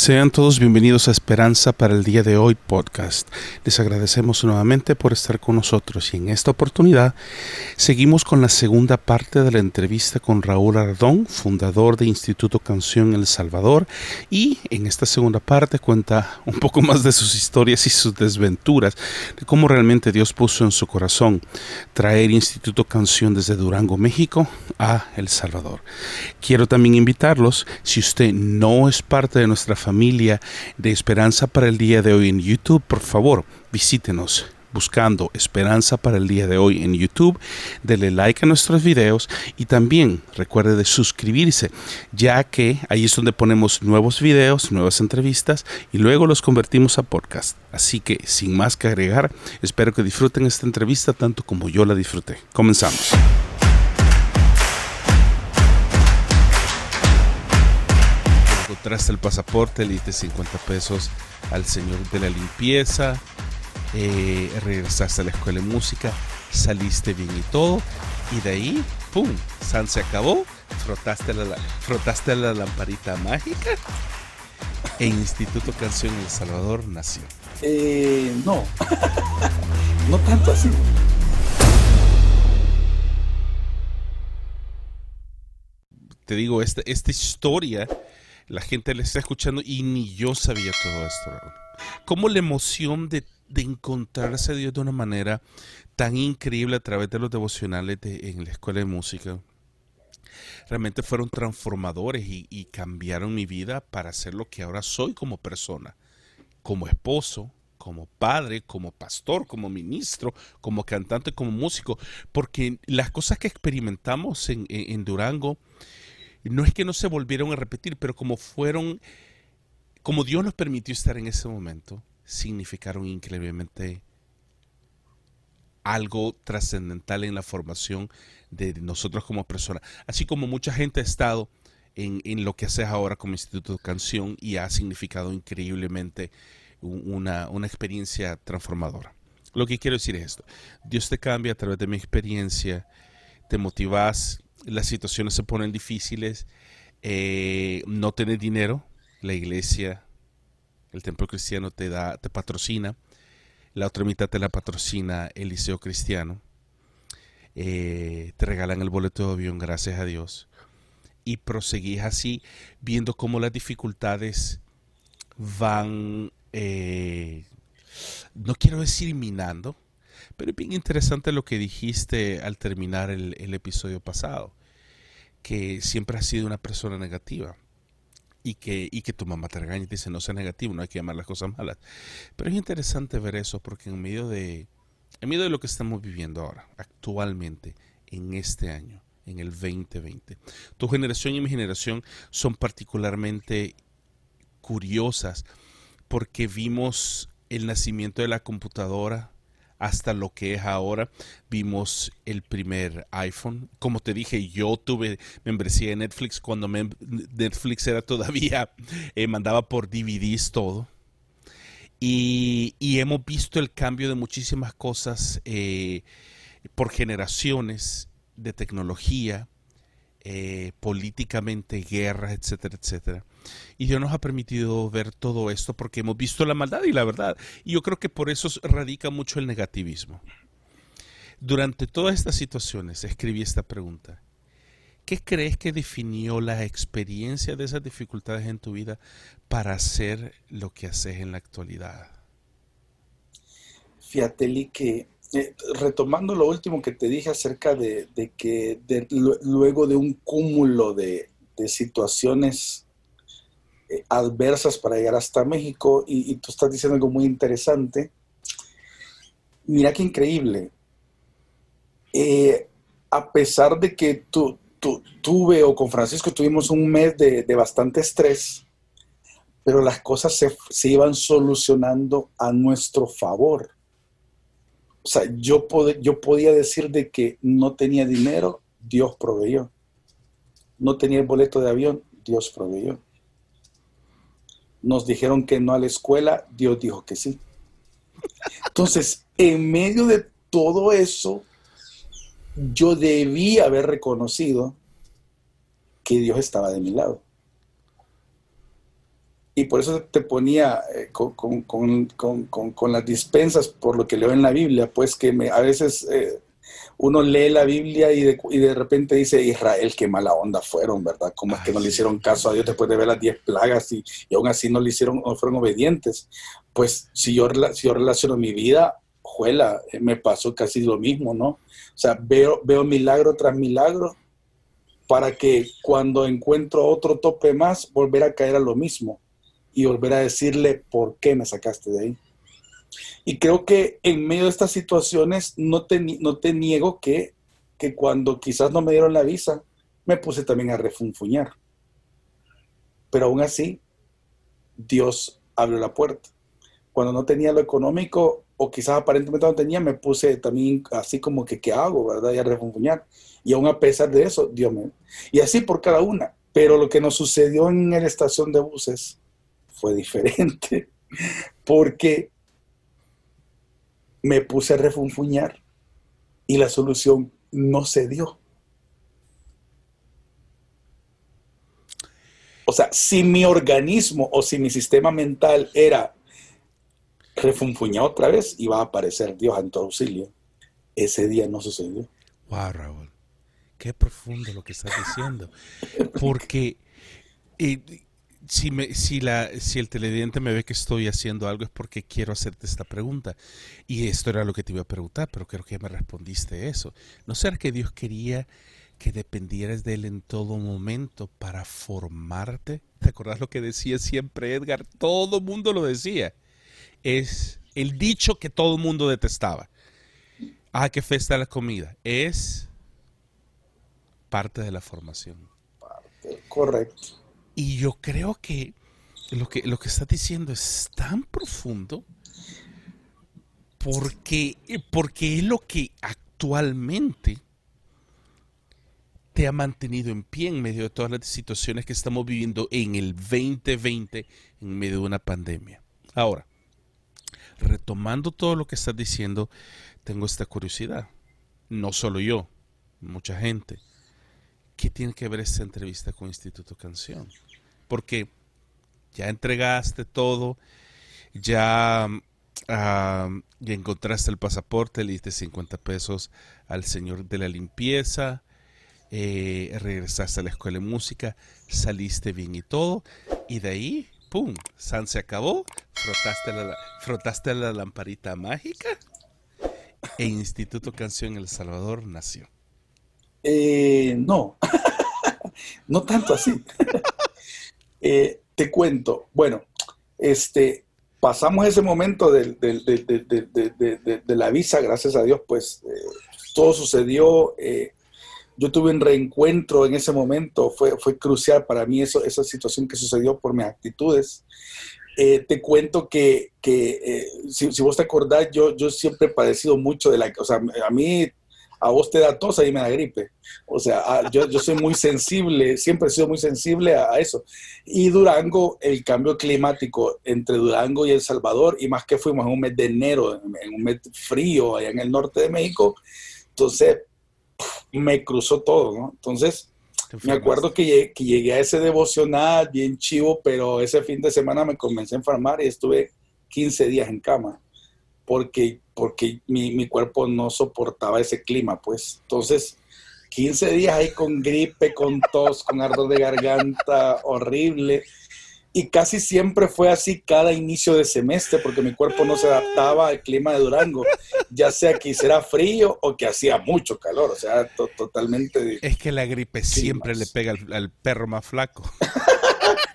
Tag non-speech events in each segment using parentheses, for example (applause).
Sean todos bienvenidos a Esperanza para el día de hoy podcast. Les agradecemos nuevamente por estar con nosotros y en esta oportunidad seguimos con la segunda parte de la entrevista con Raúl Ardón, fundador de Instituto Canción El Salvador y en esta segunda parte cuenta un poco más de sus historias y sus desventuras, de cómo realmente Dios puso en su corazón traer Instituto Canción desde Durango, México a El Salvador. Quiero también invitarlos, si usted no es parte de nuestra familia de Esperanza para el día de hoy en YouTube, por favor, visítenos buscando Esperanza para el día de hoy en YouTube. Dele like a nuestros videos y también recuerde de suscribirse, ya que ahí es donde ponemos nuevos videos, nuevas entrevistas y luego los convertimos a podcast. Así que sin más que agregar, espero que disfruten esta entrevista tanto como yo la disfruté. Comenzamos. Encontraste el pasaporte, le diste 50 pesos al señor de la limpieza, eh, regresaste a la escuela de música, saliste bien y todo, y de ahí, ¡pum! San se acabó, frotaste la, frotaste la lamparita mágica e Instituto Canción El Salvador nació. Eh, no, (laughs) no tanto así. Te digo, esta, esta historia la gente le está escuchando y ni yo sabía todo esto. Como la emoción de, encontrarse a Dios de una manera tan increíble a través de los devocionales en la escuela de música. Realmente fueron transformadores y, y cambiaron mi vida para ser lo que ahora soy como persona, como esposo, como padre, como pastor, como ministro, como cantante, como músico, porque las cosas que experimentamos en, en Durango, no es que no se volvieron a repetir, pero como fueron, como Dios nos permitió estar en ese momento, significaron increíblemente algo trascendental en la formación de nosotros como personas. Así como mucha gente ha estado en, lo que haces ahora como Instituto de Canción y ha significado increíblemente una, una experiencia transformadora. Lo que quiero decir es esto. Dios te cambia a través de mi experiencia, te motivas las situaciones se ponen difíciles, eh, no tenés dinero, la iglesia, el templo cristiano te da, te patrocina, la otra mitad te la patrocina el liceo cristiano, eh, te regalan el boleto de avión, gracias a Dios, y proseguís así, viendo cómo las dificultades van, eh, no quiero decir minando, pero es bien interesante lo que dijiste al terminar el, episodio pasado, que siempre has sido una persona negativa y que, y que tu mamá te regaña y te dice no sea negativo, no hay que llamar las cosas malas. Pero es interesante ver eso porque en medio de, en medio de lo que estamos viviendo ahora, actualmente, en este año, en el 2020, tu generación y mi generación son particularmente curiosas porque vimos el nacimiento de la computadora, hasta lo que es ahora. Vimos el primer iPhone. Como te dije, yo tuve membresía de Netflix cuando Netflix era todavía, (laughs) eh, mandaba por DVDs todo. Y, hemos visto el cambio de muchísimas cosas eh, por generaciones de tecnología, eh, políticamente, guerras, etcétera, etcétera. Y Dios nos ha permitido ver todo esto porque hemos visto la maldad y la verdad. Y yo creo que por eso radica mucho el negativismo. Durante todas estas situaciones escribí esta pregunta. ¿Qué crees que definió la experiencia de esas dificultades en tu vida para hacer lo que haces en la actualidad? Fíjate, que eh, retomando lo último que te dije acerca de, que luego de un cúmulo de, situaciones eh, adversas para llegar hasta México, y, tú estás diciendo algo muy interesante, mira qué increíble. Eh, a pesar de que tú, tuve o con Francisco tuvimos un mes de, bastante estrés, pero las cosas se, se iban solucionando a nuestro favor o sea, yo, yo podía decir de que no tenía dinero, Dios proveyó. No tenía el boleto de avión, Dios proveyó. Nos dijeron que no a la escuela, Dios dijo que sí. Entonces, en medio de todo eso, yo debí haber reconocido que Dios estaba de mi lado. Y por eso te ponía eh, con, con, las dispensas, por lo que leo en la Biblia, pues que me, a veces eh, uno lee la Biblia y de, y de, repente dice, Israel, qué mala onda fueron, ¿verdad? ¿Cómo es que no le hicieron caso a Dios después de ver las diez plagas y, y, aún así no le hicieron, no fueron obedientes? Pues si yo, si yo relaciono mi vida, juela, eh, me pasó casi lo mismo, ¿no? O sea, veo, veo milagro tras milagro para que cuando encuentro otro tope más, volver a caer a lo mismo y volver a decirle, ¿por qué me sacaste de ahí? Y creo que en medio de estas situaciones no te, no te niego que, que cuando quizás no me dieron la visa, me puse también a refunfuñar. Pero aún así, Dios abrió la puerta. Cuando no tenía lo económico, o quizás aparentemente no tenía, me puse también así como que, ¿qué hago? ¿Verdad? Y a refunfuñar. Y aún a pesar de eso, Dios me... Y así por cada una. Pero lo que nos sucedió en la estación de buses fue diferente. (laughs) Porque me puse a refunfuñar y la solución no se dio. O sea, si mi organismo o si mi sistema mental era refunfuñar otra vez, iba a aparecer Dios en tu auxilio. Ese día no sucedió. Wow, Raúl. Qué profundo lo que estás diciendo. Porque eh, si, me, si, la, si el televidente me ve que estoy haciendo algo es porque quiero hacerte esta pregunta. Y esto era lo que te iba a preguntar, pero creo que ya me respondiste eso. ¿No será que Dios quería que dependieras de Él en todo momento para formarte? ¿Te acordás lo que decía siempre Edgar? Todo mundo lo decía. Es el dicho que todo el mundo detestaba. Ah, qué festa la comida. Es parte de la formación. Correcto. Y yo creo que lo que, lo que estás diciendo es tan profundo porque, porque es lo que actualmente te ha mantenido en pie en medio de todas las situaciones que estamos viviendo en el 2020, en medio de una pandemia. Ahora, retomando todo lo que estás diciendo, tengo esta curiosidad. No solo yo, mucha gente. ¿qué tiene que ver esta entrevista con Instituto Canción? Porque ya entregaste todo, ya, encontraste el pasaporte, le diste 50 pesos al señor de la limpieza, eh, regresaste a la escuela de música, saliste bien y todo, y de ahí, ¡pum! San se acabó, frotaste la, frotaste la lamparita mágica e Instituto Canción El Salvador nació. Eh, no, (laughs) no tanto así. (laughs) Eh, te cuento, bueno, este, pasamos ese momento de, la visa, gracias a Dios, pues eh, todo sucedió. yo tuve un reencuentro en ese momento, fue, crucial para mí eso, esa situación que sucedió por mis actitudes. te cuento que, si, si, vos te acordás, yo, yo siempre he padecido mucho de la, o sea, a mí a vos te da tos, ahí me da gripe. O sea, ah, yo, yo soy muy sensible, siempre he sido muy sensible a, eso. Y Durango, el cambio climático entre Durango y El Salvador, y más que fuimos en un mes de enero, en un mes frío allá en el norte de México, entonces me cruzó todo, ¿no? Entonces, me acuerdo que llegué, que llegué, a ese devocional bien chivo, pero ese fin de semana me comencé a enfermar y estuve 15 días en cama porque, porque mi, mi, cuerpo no soportaba ese clima, pues. Entonces, 15 días ahí con gripe, con tos, con ardor de garganta horrible. Y casi siempre fue así cada inicio de semestre, porque mi cuerpo no se adaptaba al clima de Durango, ya sea que hiciera frío o que hacía mucho calor, o sea, totalmente. Es que la gripe siempre le pega al perro más flaco. (laughs)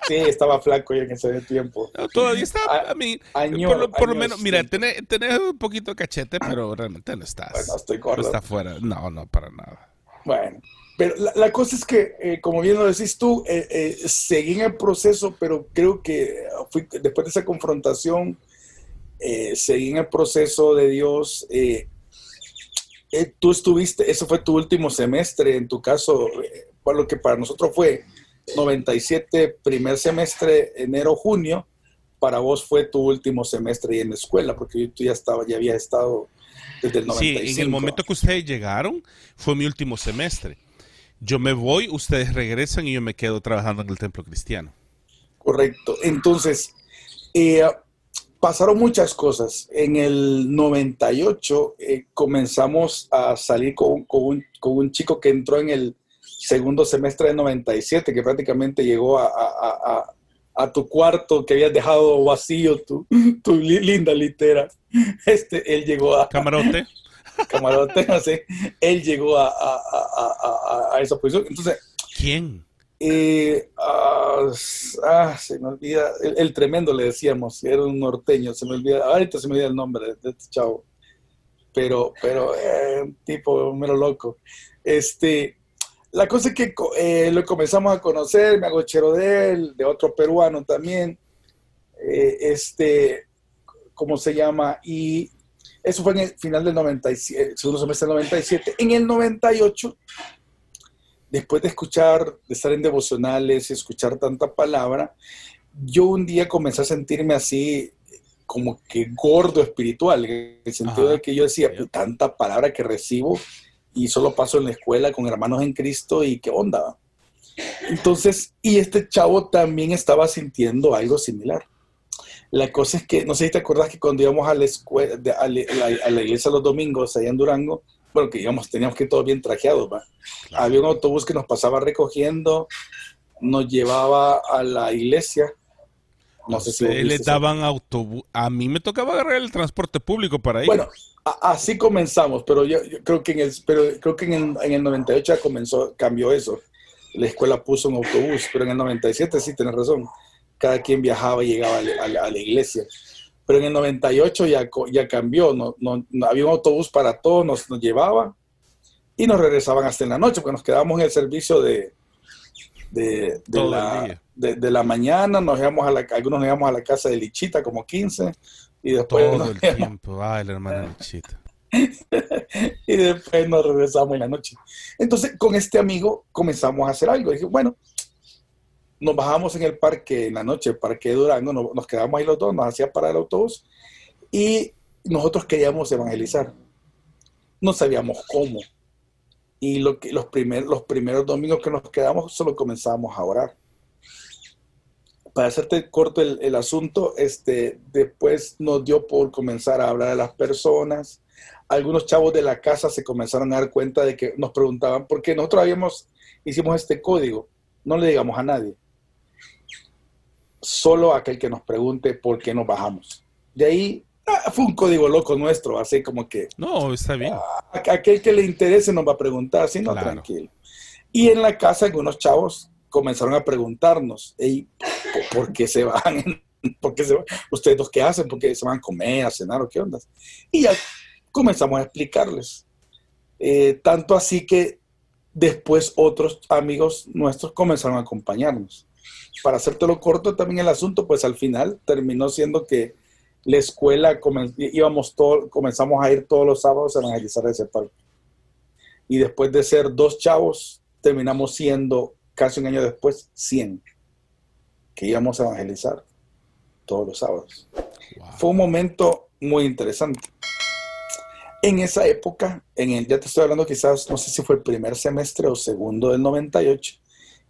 Sí, estaba flaco ya en ese tiempo. todavía está, a, mí, por, lo, menos, mira, tenés, un poquito de cachete, pero realmente no estás. Bueno, estoy gordo. No está fuera, no, no, para nada. Bueno, pero la, cosa es que, eh, como bien lo decís tú, eh, eh, seguí en el proceso, pero creo que fui, después de esa confrontación, seguí en el proceso de Dios. tú estuviste, eso fue tu último semestre, en tu caso, lo que para nosotros fue 97, primer semestre, enero, junio, para vos fue tu último semestre en la escuela, porque tú ya estaba, ya había estado desde el 95. Sí, en el momento que ustedes llegaron, fue mi último semestre. Yo me voy, ustedes regresan y yo me quedo trabajando en el templo cristiano. Correcto. Entonces, eh, pasaron muchas cosas. En el 98 eh, comenzamos a salir con, un, con, un, chico que entró en el segundo semestre de 97, que prácticamente llegó a, a, a, tu cuarto que habías dejado vacío, tu, tu linda litera. Este, él llegó a... Camarote. (laughs) Camarote, así. Él llegó a, a esa posición. Entonces... ¿Quién? Eh, ah, ah, se me olvida, el, tremendo le decíamos, era un norteño, se me olvida, ahorita se me olvida el nombre de, este chavo, pero, pero eh, un tipo mero loco. Este, la cosa es que eh, lo comenzamos a conocer, me hago chero de él, de otro peruano también, eh, este, ¿cómo se llama? Y eso fue en el final del 97, segundo semestre del 97. En el 98 después de escuchar, de estar en devocionales y escuchar tanta palabra, yo un día comencé a sentirme así como que gordo espiritual, en el sentido de que yo decía, tanta palabra que recibo y solo paso en la escuela con hermanos en Cristo y qué onda. Entonces, y este chavo también estaba sintiendo algo similar. La cosa es que, no sé si te acuerdas que cuando íbamos a la, escuela, a la iglesia los domingos allá en Durango, bueno, que digamos, teníamos que ir todos bien trajeados, ¿va? Había un autobús que nos pasaba recogiendo, nos llevaba a la iglesia. No sé si le daban autobús. A mí me tocaba agarrar el transporte público para ir. Bueno, así comenzamos, pero yo, creo que en el, pero creo que en el, en el 98 ya comenzó, cambió eso. La escuela puso un autobús, pero en el 97 sí tienes razón. Cada quien viajaba y llegaba a la iglesia pero en el 98 ya, ya cambió, no, no, había un autobús para todos, nos, nos, llevaba y nos regresaban hasta en la noche, porque nos quedábamos en el servicio de, de, de la, de, la, mañana, nos íbamos a la, algunos nos íbamos a la casa de Lichita, como 15, y después... Todo el tiempo, ay, la hermana Lichita. (laughs) y después nos regresamos en la noche. Entonces, con este amigo comenzamos a hacer algo. dije, bueno, nos bajamos en el parque en la noche, el parque de Durango, nos, quedamos ahí los dos, nos hacía parar el autobús y nosotros queríamos evangelizar. No sabíamos cómo. Y lo que, los, primer, los primeros domingos que nos quedamos solo comenzábamos a orar. Para hacerte corto el, el, asunto, este, después nos dio por comenzar a hablar a las personas. Algunos chavos de la casa se comenzaron a dar cuenta de que nos preguntaban, por qué nosotros habíamos, hicimos este código, no le digamos a nadie solo aquel que nos pregunte por qué nos bajamos. De ahí ah, fue un código loco nuestro, así como que... No, está bien. Ah, aquel que le interese nos va a preguntar, si no, tranquilo. Y en la casa algunos chavos comenzaron a preguntarnos, ¿por, qué se van? (laughs) ¿Por qué se van? ¿Ustedes dos qué hacen? ¿Por qué se van a comer, a cenar o qué onda? Y ya comenzamos a explicarles. Eh, tanto así que después otros amigos nuestros comenzaron a acompañarnos para hacértelo corto también el asunto, pues al final terminó siendo que la escuela íbamos todo, comenzamos a ir todos los sábados a evangelizar ese parque. Y después de ser dos chavos, terminamos siendo casi un año después 100 que íbamos a evangelizar todos los sábados. Fue un momento muy interesante. En esa época, en el, ya te estoy hablando quizás, no sé si fue el primer semestre o segundo del 98,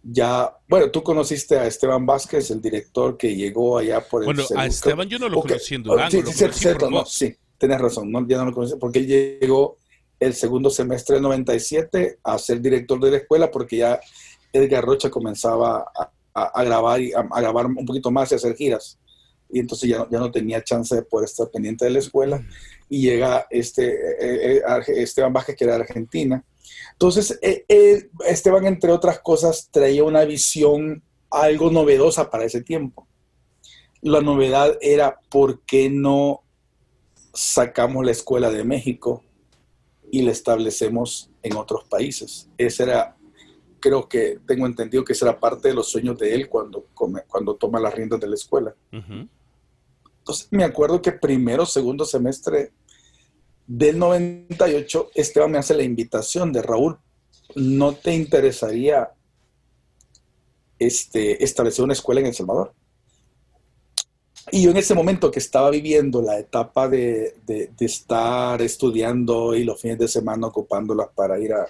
ya, bueno, tú conociste a Esteban Vázquez, el director que llegó allá por el... Bueno, a Esteban yo no lo conocí en Durango. Sí, sí, cierto, no, sí, tienes razón, no, ya no lo conocí, porque él llegó el segundo semestre del 97 a ser director de la escuela, porque ya Edgar Rocha comenzaba a, grabar y a, grabar un poquito más y hacer giras. Y entonces ya, ya no tenía chance de estar pendiente de la escuela. Y llega este eh, eh, Esteban Vázquez, que era de Argentina, entonces, eh, eh, Esteban, entre otras cosas, traía una visión algo novedosa para ese tiempo. La novedad era por qué no sacamos la escuela de México y la establecemos en otros países. Ese era, creo que tengo entendido que esa era parte de los sueños de él cuando, cuando toma las riendas de la escuela. Entonces, me acuerdo que primero, segundo semestre del 98, Esteban me hace la invitación de Raúl, ¿no te interesaría este, establecer una escuela en El Salvador? Y yo en ese momento que estaba viviendo la etapa de, estar estudiando y los fines de semana ocupándolas para ir a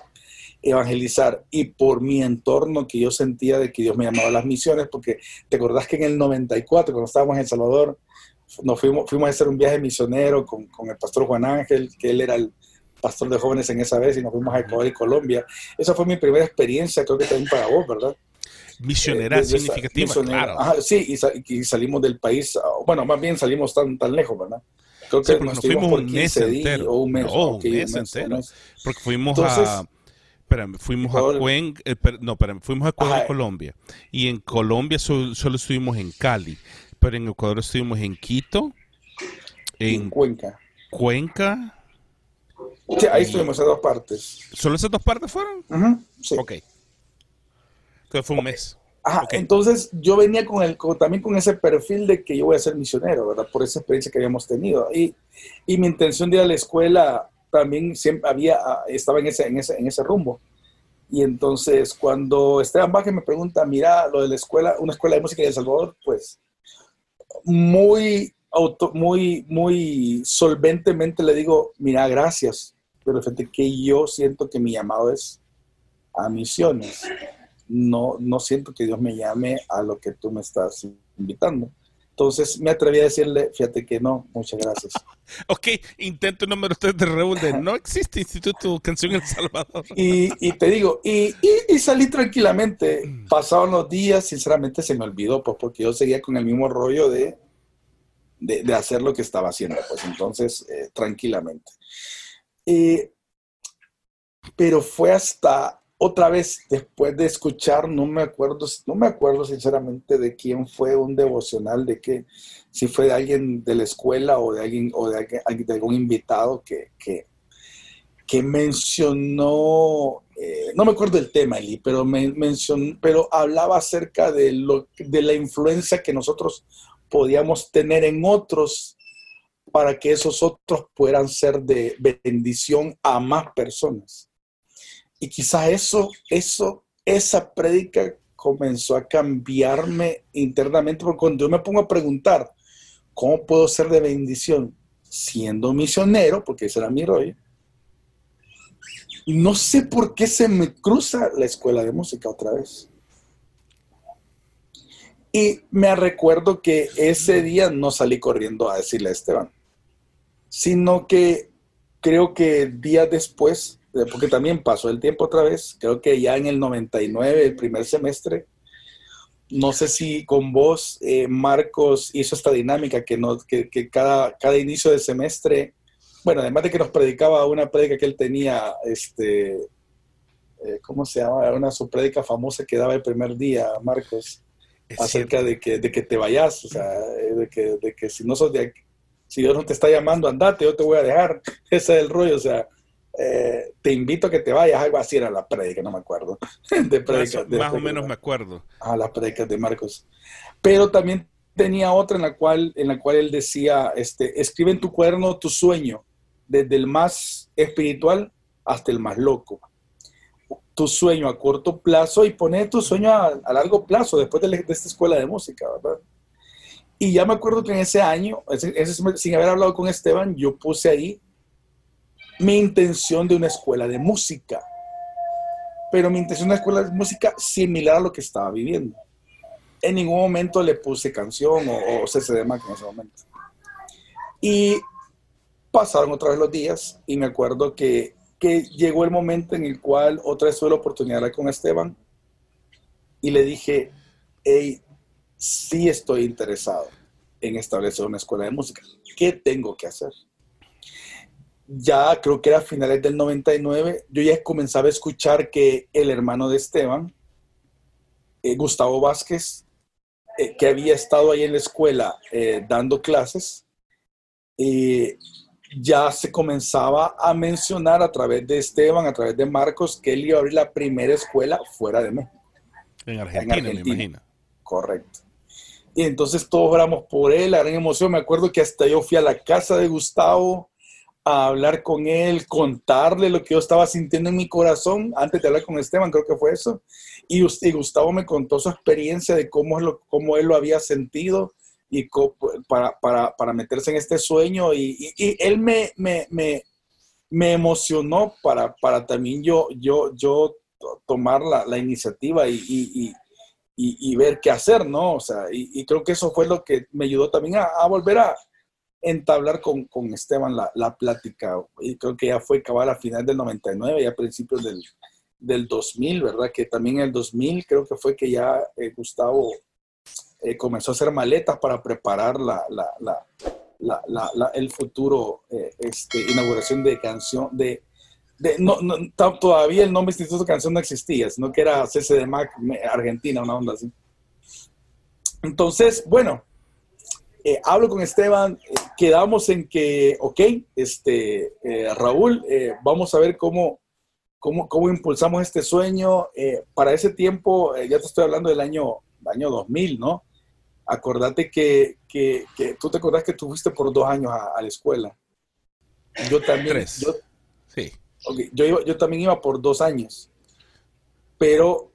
evangelizar y por mi entorno que yo sentía de que Dios me llamaba a las misiones, porque te acordás que en el 94, cuando estábamos en El Salvador, nos fuimos, fuimos a hacer un viaje misionero con, con el pastor Juan Ángel, que él era el pastor de jóvenes en esa vez, y nos fuimos a Ecuador y Colombia. Esa fue mi primera experiencia, creo que también para vos, ¿verdad? Misionera eh, significativa, claro. sí, y, salimos del país, ah, bueno, más bien salimos tan, tan lejos, ¿verdad? Creo que nos, fuimos un mes entero. O un mes, un mes, entero. Porque fuimos a Espérame, fuimos a Cuenca, eh, no, espérame, fuimos a Ecuador, Colombia. Y en Colombia solo estuvimos en Cali, pero en Ecuador estuvimos en Quito, en, Cuenca. Cuenca. Sí, ahí estuvimos en dos partes. ¿Solo esas dos partes fueron? sí. Ok. Entonces fue un mes. Ajá, entonces yo venía con el, también con ese perfil de que yo voy a ser misionero, ¿verdad? Por esa experiencia que habíamos tenido. Y, y mi intención de ir a la escuela también siempre había, ah, estaba en ese, en ese, en ese rumbo. Y entonces cuando Esteban Baje me pregunta, mira, lo de la escuela, una escuela de música en El Salvador, pues muy, auto, muy, muy solventemente le digo, mira, gracias, pero fíjate que yo siento que mi llamado es a misiones. No, no siento que Dios me llame a lo que tú me estás invitando. Entonces me atreví a decirle, fíjate que no, muchas gracias. (laughs) ok, intento número 3 de Rebelde. No existe Instituto Canción El Salvador. (laughs) y, te digo, y, y, salí tranquilamente. Pasaron los días, sinceramente se me olvidó, pues porque yo seguía con el mismo rollo de, de, hacer lo que estaba haciendo. Pues entonces, eh, tranquilamente. Eh, pero fue hasta otra vez, después de escuchar, no me acuerdo, no me acuerdo sinceramente de quién fue un devocional, de que, si fue de alguien de la escuela o de alguien, o de, algún invitado que, que, mencionó, eh, no me acuerdo el tema, Eli, pero, me, mencionó, pero hablaba acerca de, lo, de la influencia que nosotros podíamos tener en otros para que esos otros puedan ser de bendición a más personas. Y quizá eso, eso, esa prédica comenzó a cambiarme internamente, porque cuando yo me pongo a preguntar, ¿cómo puedo ser de bendición siendo misionero? Porque ese era mi rollo. No sé por qué se me cruza la escuela de música otra vez. Y me recuerdo que ese día no salí corriendo a decirle a Esteban, sino que creo que días después porque también pasó el tiempo otra vez, creo que ya en el 99, el primer semestre, no sé si con vos, eh, Marcos, hizo esta dinámica que, nos, que, cada, cada inicio de semestre, bueno, además de que nos predicaba una prédica que él tenía, este, eh, ¿cómo se llama? Una su prédica famosa que daba el primer día, Marcos, acerca de que, de que te vayas, o sea, eh, de que, de que si no sos de aquí, si Dios no te está llamando, andate, yo te voy a dejar. (laughs) Ese es el rollo, o sea, eh, te invito a que te vayas, algo así era la prédica, no me acuerdo. (laughs) De más, o menos me acuerdo. Ah, las prédicas de Marcos. Pero también tenía otra en la cual, en la cual él decía, este, escribe en tu cuaderno tu sueño, desde el más espiritual hasta el más loco. Tu sueño a corto plazo y poner tu sueño a, largo plazo después de, esta escuela de música, ¿verdad? Y ya me acuerdo que en ese año, sin haber hablado con Esteban, yo puse ahí mi intención de una escuela de música. Pero mi intención de una escuela de música similar a lo que estaba viviendo. En ningún momento le puse canción o, o CCD Mac en ese momento. Y pasaron otra vez los días y me acuerdo que, que llegó el momento en el cual otra vez tuve la oportunidad de con Esteban y le dije, hey, sí estoy interesado en establecer una escuela de música. ¿Qué tengo que hacer? Ya creo que era a finales del 99, yo ya comenzaba a escuchar que el hermano de Esteban, eh, Gustavo Vázquez, eh, que había estado ahí en la escuela eh, dando clases, ya se comenzaba a mencionar a través de Esteban, a través de Marcos, que él iba a abrir la primera escuela fuera de México. En Argentina, me imagino. Correcto. Y entonces todos oramos por él, la gran emoción. Me acuerdo que hasta yo fui a la casa de Gustavo, a hablar con él, contarle lo que yo estaba sintiendo en mi corazón antes de hablar con Esteban, creo que fue eso. Y, Gustavo me contó su experiencia de cómo, lo, cómo él lo había sentido y para, para, para, meterse en este sueño. Y, y, él me, me, me, me emocionó para, para también yo, yo, yo tomar la, iniciativa y, ver qué hacer, ¿no? O sea, y, creo que eso fue lo que me ayudó también a, volver a entablar con, con Esteban la, la, plática. Y creo que ya fue cabal a final del 99 y a principios del, del 2000, ¿verdad? Que también en el 2000 creo que fue que ya eh, Gustavo eh, comenzó a hacer maletas para preparar la, la, el futuro, eh, este, inauguración de canción, de, no, todavía el nombre Instituto Canción no existía, sino que era CCDMAC Argentina, una onda así. Entonces, bueno, hablo con Esteban, quedamos en que, ok, este, Raúl, vamos a ver cómo cómo, cómo impulsamos este sueño. Eh, para ese tiempo, eh, ya te estoy hablando del año, año 2000, ¿no? Acordate que, que, que, tú te acordás que tú fuiste por dos años a, la escuela. Yo también. Tres. Yo, sí. Okay, yo, yo también iba por dos años. Pero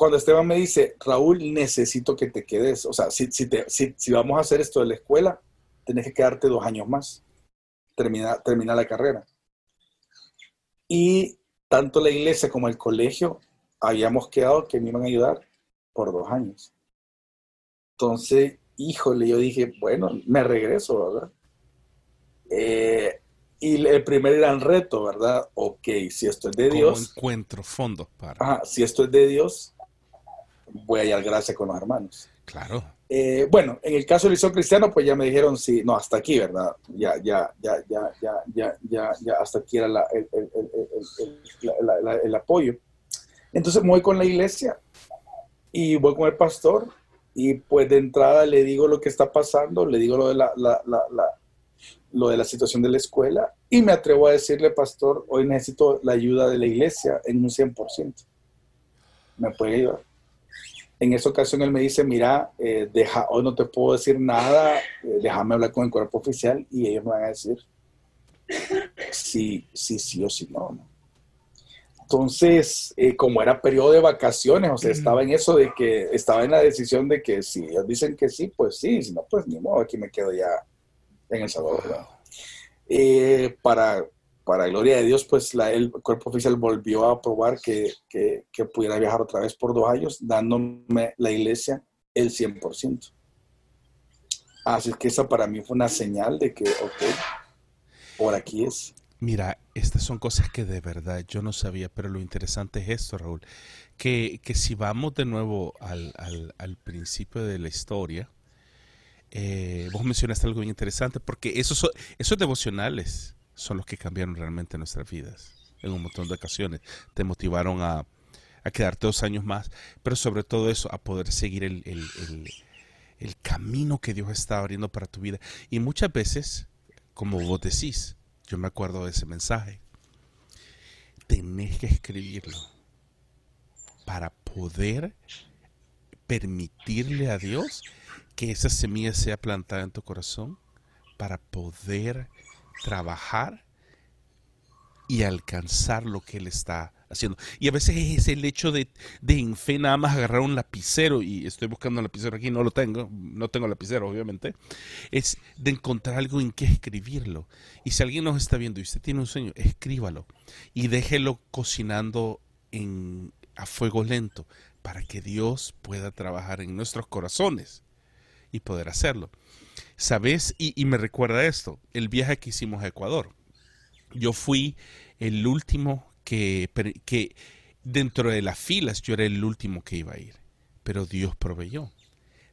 cuando Esteban me dice, Raúl, necesito que te quedes. O sea, si, si, te, si, si vamos a hacer esto de la escuela, tenés que quedarte dos años más. Terminar termina la carrera. Y tanto la iglesia como el colegio habíamos quedado que me iban a ayudar por dos años. Entonces, híjole, yo dije, bueno, me regreso, ¿verdad? Eh, y el primer gran reto, ¿verdad? Ok, si esto es de Dios. encuentro fondos para. Ajá, si esto es de Dios, voy a hallar gracia con los hermanos. Claro. Eh, bueno, en el caso del liceo cristiano, pues ya me dijeron, sí, no, hasta aquí, ¿verdad? Ya, ya, ya, ya, ya, ya, ya, ya hasta aquí era la, el, el, el, apoyo. Entonces me voy con la iglesia y voy con el pastor y pues de entrada le digo lo que está pasando, le digo lo de la, la, la, lo de la situación de la escuela y me atrevo a decirle, pastor, hoy necesito la ayuda de la iglesia en un 100%. ¿Me puede ayudar? En esa ocasión él me dice, mira, eh, deja, hoy no te puedo decir nada, eh, déjame hablar con el cuerpo oficial y ellos me van a decir sí, sí, sí o sí no. Entonces, eh, como era periodo de vacaciones, o sea, estaba en eso de que, estaba en la decisión de que si ellos dicen que sí, pues sí, si no, pues ni modo, aquí me quedo ya en El Salvador. para para gloria de Dios, pues la, el cuerpo oficial volvió a aprobar que, que, que, pudiera viajar otra vez por dos años, dándome la iglesia el 100%. Así que esa para mí fue una señal de que, ok, por aquí es. Mira, estas son cosas que de verdad yo no sabía, pero lo interesante es esto, Raúl, que, que si vamos de nuevo al, al, al principio de la historia, eh, vos mencionaste algo bien interesante, porque esos, esos devocionales, son los que cambiaron realmente nuestras vidas en un montón de ocasiones. Te motivaron a, quedarte dos años más, pero sobre todo eso, a poder seguir el, el, camino que Dios está abriendo para tu vida. Y muchas veces, como vos decís, yo me acuerdo de ese mensaje, tenés que escribirlo para poder permitirle a Dios que esa semilla sea plantada en tu corazón, para poder trabajar y alcanzar lo que Él está haciendo. Y a veces es el hecho de, de en fe nada más agarrar un lapicero, y estoy buscando un lapicero aquí, no lo tengo, no tengo lapicero obviamente, es de encontrar algo en que escribirlo. Y si alguien nos está viendo y usted tiene un sueño, escríbalo y déjelo cocinando en, a fuego lento para que Dios pueda trabajar en nuestros corazones y poder hacerlo. ¿Sabes? Y, me recuerda esto, el viaje que hicimos a Ecuador. Yo fui el último que, que dentro de las filas yo era el último que iba a ir, pero Dios proveyó.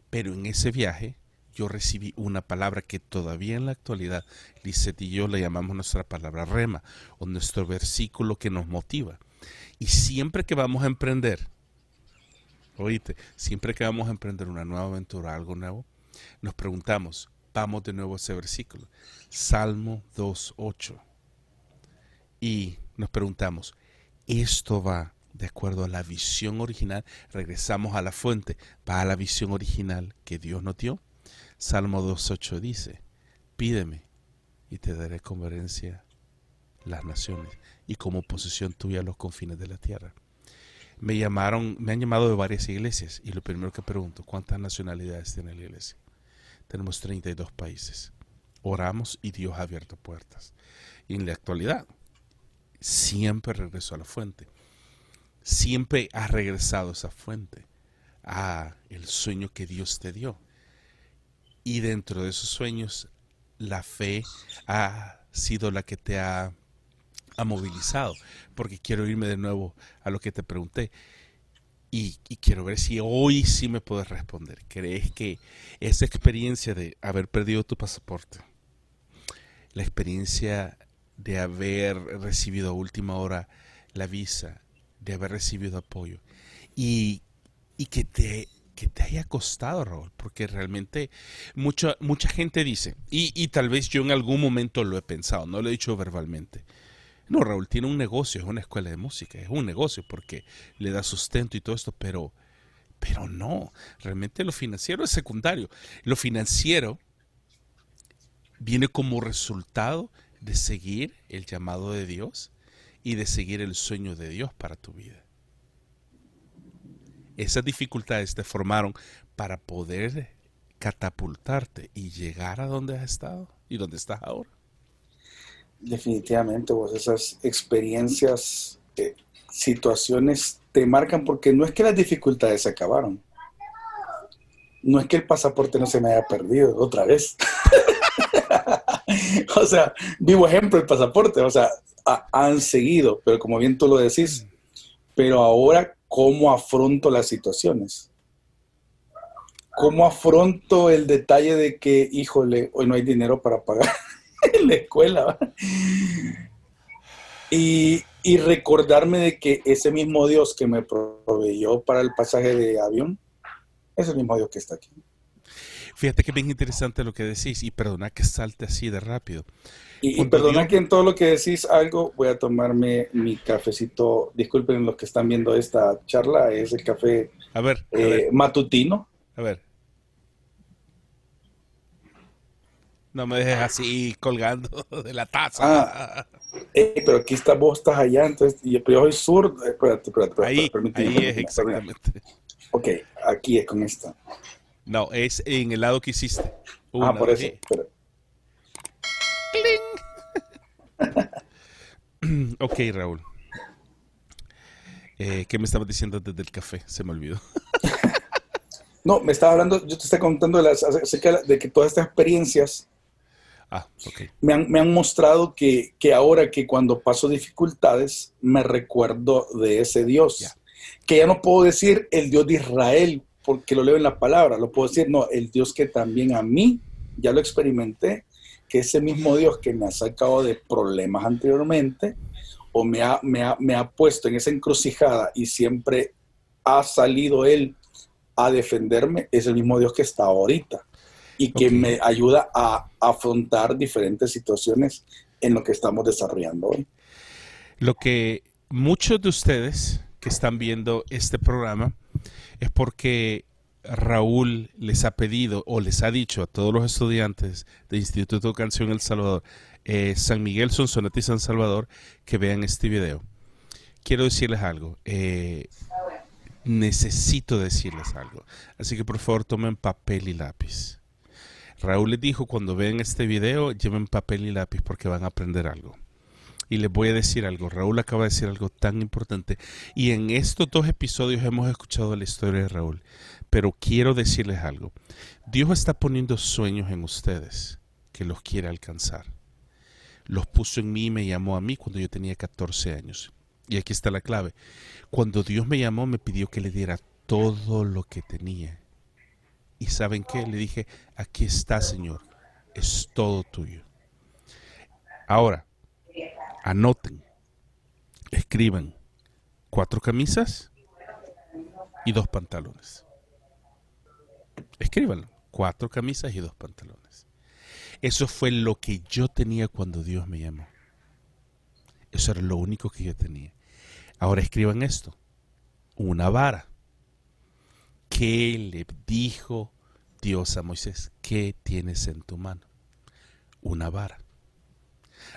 Pero en ese viaje yo recibí una palabra que todavía en la actualidad Lisette y yo le llamamos nuestra palabra rema o nuestro versículo que nos motiva. Y siempre que vamos a emprender, oíste, siempre que vamos a emprender una nueva aventura, algo nuevo, nos preguntamos, vamos de nuevo a ese versículo, Salmo 2.8. Y nos preguntamos, ¿esto va de acuerdo a la visión original? Regresamos a la fuente, ¿va a la visión original que Dios nos dio? Salmo 2.8 dice, pídeme y te daré conveniencia las naciones y como posesión tuya los confines de la tierra. Me llamaron, me han llamado de varias iglesias y lo primero que pregunto, ¿cuántas nacionalidades tiene la iglesia? Tenemos 32 países. Oramos y Dios ha abierto puertas. Y en la actualidad siempre regreso a la fuente. Siempre has regresado a esa fuente, a el sueño que Dios te dio. Y dentro de esos sueños, la fe ha sido la que te ha, ha movilizado. Porque quiero irme de nuevo a lo que te pregunté. Y, quiero ver si hoy sí me puedes responder. ¿Crees que esa experiencia de haber perdido tu pasaporte, la experiencia de haber recibido a última hora la visa, de haber recibido apoyo y, y que, te, que te haya costado, Raúl, porque realmente mucha, mucha gente dice, y, y tal vez yo en algún momento lo he pensado, no lo he dicho verbalmente, no, Raúl tiene un negocio, es una escuela de música, es un negocio porque le da sustento y todo esto, pero, pero no, realmente lo financiero es secundario. Lo financiero viene como resultado de seguir el llamado de Dios y de seguir el sueño de Dios para tu vida. Esas dificultades te formaron para poder catapultarte y llegar a donde has estado y donde estás ahora. Definitivamente, vos esas experiencias, situaciones te marcan porque no es que las dificultades se acabaron. No es que el pasaporte no se me haya perdido otra vez. (laughs) o sea, vivo ejemplo el pasaporte, o sea, han seguido, pero como bien tú lo decís, pero ahora, ¿cómo afronto las situaciones? ¿Cómo afronto el detalle de que, híjole, hoy no hay dinero para pagar (laughs) en la escuela? Y, y recordarme de que ese mismo Dios que me proveyó para el pasaje de avión, es el mismo Dios que está aquí. Fíjate que bien interesante lo que decís y perdona que salte así de rápido. Y, perdona que en todo lo que decís algo, voy a tomarme mi cafecito. Disculpen los que están viendo esta charla, es el café a ver, eh, matutino. A ver. No me dejes así colgando (laughs) de la taza. Ah, eh, pero aquí está, vos estás allá, entonces yo, yo soy zurdo. Espérate, espérate, ahí, ahí es exactamente. Ok, aquí es con esta. No, es en el lado que hiciste. ah, por eso. (laughs) ok, Raúl. Eh, ¿Qué me estabas diciendo desde el café? Se me olvidó. (laughs) no, me estaba hablando, yo te estaba contando de, las, acerca de que todas estas experiencias ah, okay. me, han, me, han, mostrado que, que, ahora que cuando paso dificultades me recuerdo de ese Dios. Yeah. Que ya no puedo decir el Dios de Israel porque lo leo en la palabra, lo puedo decir, no, el Dios que también a mí, ya lo experimenté, que ese mismo Dios que me ha sacado de problemas anteriormente, o me ha, me ha, me ha puesto en esa encrucijada y siempre ha salido Él a defenderme, es el mismo Dios que está ahorita y que okay. me ayuda a afrontar diferentes situaciones en lo que estamos desarrollando hoy. Lo que muchos de ustedes que están viendo este programa es porque Raúl les ha pedido o les ha dicho a todos los estudiantes del Instituto de Canción El Salvador, eh, San Miguel, Sonsonete y San Salvador, que vean este video. Quiero decirles algo. Eh, necesito decirles algo. Así que por favor tomen papel y lápiz. Raúl les dijo cuando vean este video, lleven papel y lápiz porque van a aprender algo. Y les voy a decir algo, Raúl acaba de decir algo tan importante. Y en estos dos episodios hemos escuchado la historia de Raúl. Pero quiero decirles algo. Dios está poniendo sueños en ustedes que los quiere alcanzar. Los puso en mí y me llamó a mí cuando yo tenía 14 años. Y aquí está la clave. Cuando Dios me llamó me pidió que le diera todo lo que tenía. Y saben qué? Le dije, aquí está Señor, es todo tuyo. Ahora, Anoten, escriban cuatro camisas y dos pantalones. Escríbanlo, cuatro camisas y dos pantalones. Eso fue lo que yo tenía cuando Dios me llamó. Eso era lo único que yo tenía. Ahora escriban esto, una vara. ¿Qué le dijo Dios a Moisés? ¿Qué tienes en tu mano? Una vara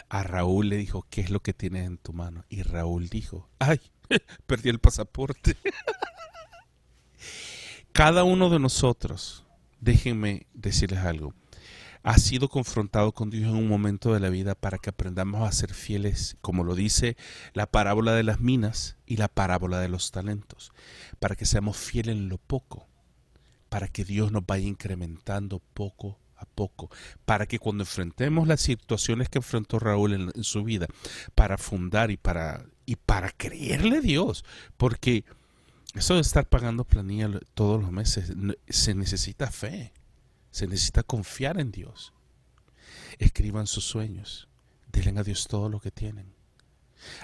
a Raúl le dijo, ¿qué es lo que tienes en tu mano? Y Raúl dijo, ay, (laughs) perdí el pasaporte. (laughs) Cada uno de nosotros, déjenme decirles algo, has sido confrontado con Dios en un momento de la vida para que aprendamos a ser fieles, como lo dice la parábola de las minas y la parábola de los talentos, para que seamos fieles en lo poco, para que Dios nos vaya incrementando poco a poco, para que cuando enfrentemos las situaciones que enfrentó Raúl en, su vida, para fundar y para, y para creerle a Dios, porque eso de estar pagando planilla todos los meses, se necesita fe, se necesita confiar en Dios. Escriban sus sueños, denle a Dios todo lo que tienen.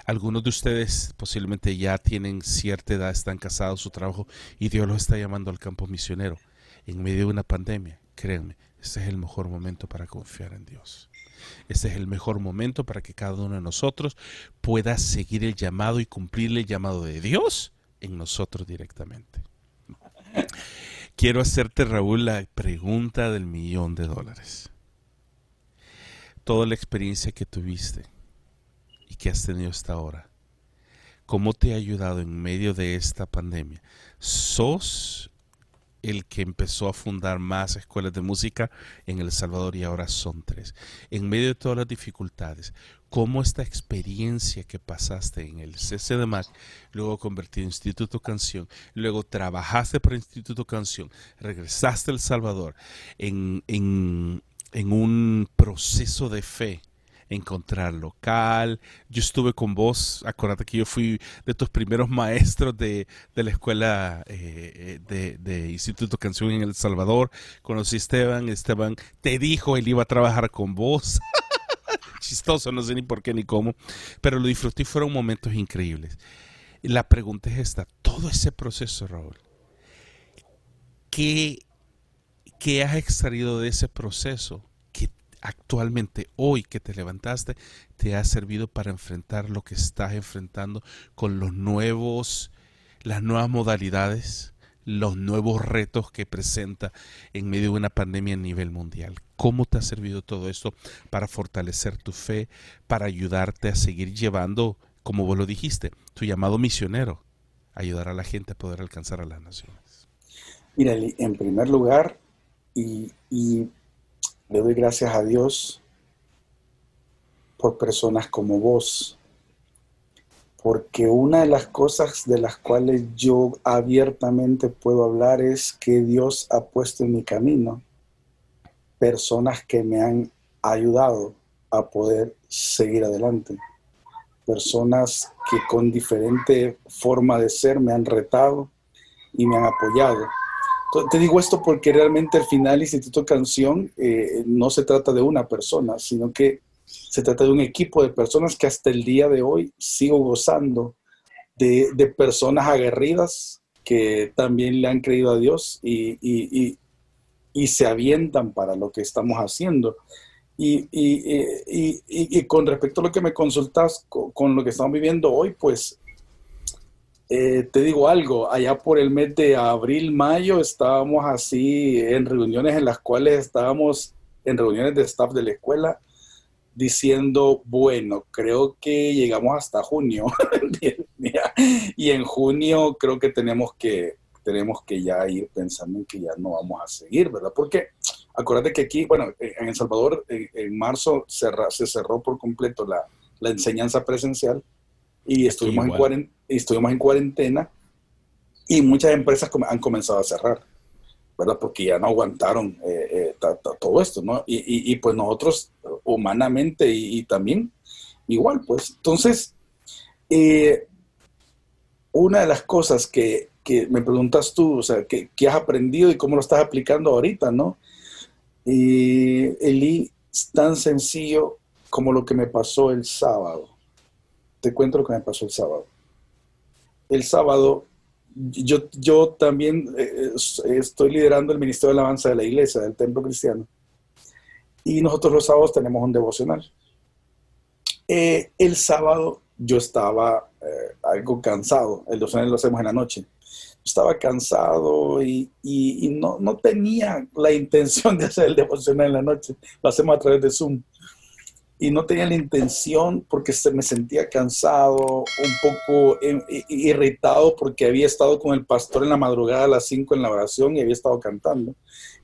Algunos de ustedes posiblemente ya tienen cierta edad, están casados, su trabajo, y Dios los está llamando al campo misionero. En medio de una pandemia, créanme, este es el mejor momento para confiar en Dios. Este es el mejor momento para que cada uno de nosotros pueda seguir el llamado y cumplir el llamado de Dios en nosotros directamente. Quiero hacerte, Raúl, la pregunta del millón de dólares. Toda la experiencia que tuviste y que has tenido hasta ahora, ¿cómo te ha ayudado en medio de esta pandemia? ¿Sos el que empezó a fundar más escuelas de música en El Salvador y ahora son tres. En medio de todas las dificultades, cómo esta experiencia que pasaste en el CCDMAC, luego convertido en Instituto Canción, luego trabajaste para Instituto Canción, regresaste a El Salvador en, en, en un proceso de fe encontrar local. Yo estuve con vos, acuérdate que yo fui de tus primeros maestros de, la escuela eh, de, de, Instituto Canción en El Salvador. Conocí a Esteban, Esteban te dijo él iba a trabajar con vos. (laughs) Chistoso, no sé ni por qué ni cómo, pero lo disfruté y fueron momentos increíbles. La pregunta es esta, todo ese proceso, Raúl, ¿qué, qué has extraído de ese proceso actualmente, hoy que te levantaste, te ha servido para enfrentar lo que estás enfrentando con los nuevos, las nuevas modalidades, los nuevos retos que presenta en medio de una pandemia a nivel mundial. ¿Cómo te ha servido todo esto para fortalecer tu fe, para ayudarte a seguir llevando, como vos lo dijiste, tu llamado misionero, ayudar a la gente a poder alcanzar a las naciones? Mira, en primer lugar, y, y le doy gracias a Dios por personas como vos, porque una de las cosas de las cuales yo abiertamente puedo hablar es que Dios ha puesto en mi camino personas que me han ayudado a poder seguir adelante, personas que con diferente forma de ser me han retado y me han apoyado. Te digo esto porque realmente al final Instituto Canción eh, no se trata de una persona, sino que se trata de un equipo de personas que hasta el día de hoy sigo gozando de, personas aguerridas que también le han creído a Dios y, se avientan para lo que estamos haciendo. Y, con respecto a lo que me consultas con lo que estamos viviendo hoy, pues eh, te digo algo, allá por el mes de abril, mayo, estábamos así en reuniones en las cuales estábamos en reuniones de staff de la escuela diciendo, bueno, creo que llegamos hasta junio. (laughs) y en junio creo que tenemos que tenemos que ya ir pensando en que ya no vamos a seguir, ¿verdad? Porque acuérdate que aquí, bueno, en El Salvador en, marzo se cerró por completo la, la enseñanza presencial y estuvimos, en, estuvimos en cuarentena y muchas empresas han comenzado a cerrar, ¿verdad? Porque ya no aguantaron eh, eh, todo esto, ¿no? Y, y, pues nosotros humanamente y, también igual, pues. Entonces, eh, una de las cosas que, que, me preguntas tú, o sea, ¿qué, ¿qué, has aprendido y cómo lo estás aplicando ahorita, ¿no? Y Eli, es tan sencillo como lo que me pasó el sábado te cuento lo que me pasó el sábado. El sábado, yo, yo también eh, estoy liderando el Ministerio de Alabanza de la Iglesia, del Templo Cristiano. Y nosotros los sábados tenemos un devocional. Eh, el sábado yo estaba eh, algo cansado. El devocional lo hacemos en la noche. Estaba cansado y, y, no, no, tenía la intención de hacer el devocional en la noche. Lo hacemos a través de Zoom. Y no tenía la intención porque se me sentía cansado, un poco eh, irritado porque había estado con el pastor en la madrugada a las 5 en la oración y había estado cantando.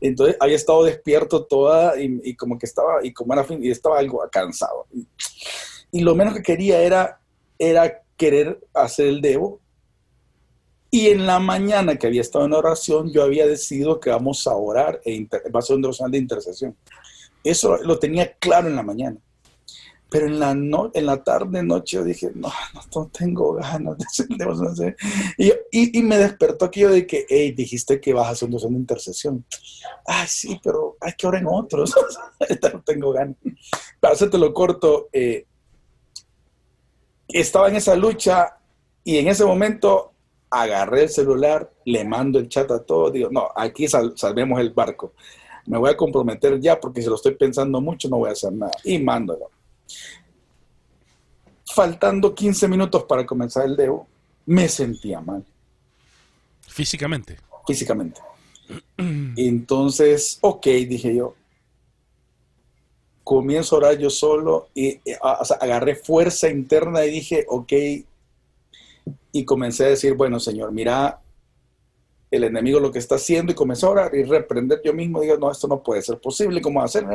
Entonces había estado despierto toda y, como que estaba, y como era fin, y estaba algo cansado. Y, lo menos que quería era, era querer hacer el debo. Y en la mañana que había estado en oración, yo había decidido que vamos a orar, e va a ser un devocional de intercesión. Eso lo tenía claro en la mañana. Pero en la, no, en la tarde, noche, yo dije, no, no, tengo ganas de y, me despertó aquello de que, hey, dijiste que vas a hacer un de intercesión. Ay, sí, pero hay que orar en otros. (laughs) no tengo ganas. Para hacerte lo corto, eh, estaba en esa lucha y en ese momento agarré el celular, le mando el chat a todos, digo, no, aquí salvemos el barco. Me voy a comprometer ya porque si lo estoy pensando mucho no voy a hacer nada. Y mándalo faltando 15 minutos para comenzar el debo, me sentía mal. Físicamente. Físicamente. (clears throat) Entonces, ok, dije yo. Comienzo a orar yo solo y agarré fuerza interna y dije, ok. Y comencé a decir, bueno, Señor, mira el enemigo lo que está haciendo y comencé a orar y reprender yo mismo. Digo, no, esto no puede ser posible, ¿cómo hacer?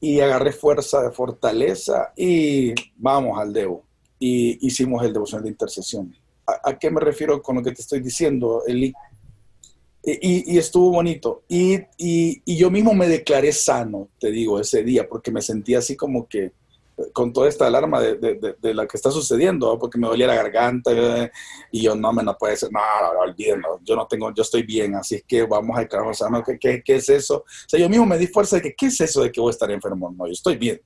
Y agarré fuerza de fortaleza y vamos al Debo. Y hicimos el devoción de intercesión. ¿A, qué me refiero con lo que te estoy diciendo, Eli? Y, estuvo bonito. Y, y, yo mismo me declaré sano, te digo, ese día, porque me sentía así como que con toda esta alarma de, de, de, la que está sucediendo, porque me dolía la garganta y yo no me no puede ser, no, no, olvídenlo, yo no tengo, yo estoy bien, así es que vamos a o sea, ¿qué, qué, qué es eso? O sea, yo mismo me di fuerza de que, ¿qué es eso de que voy a estar enfermo? No, yo estoy bien.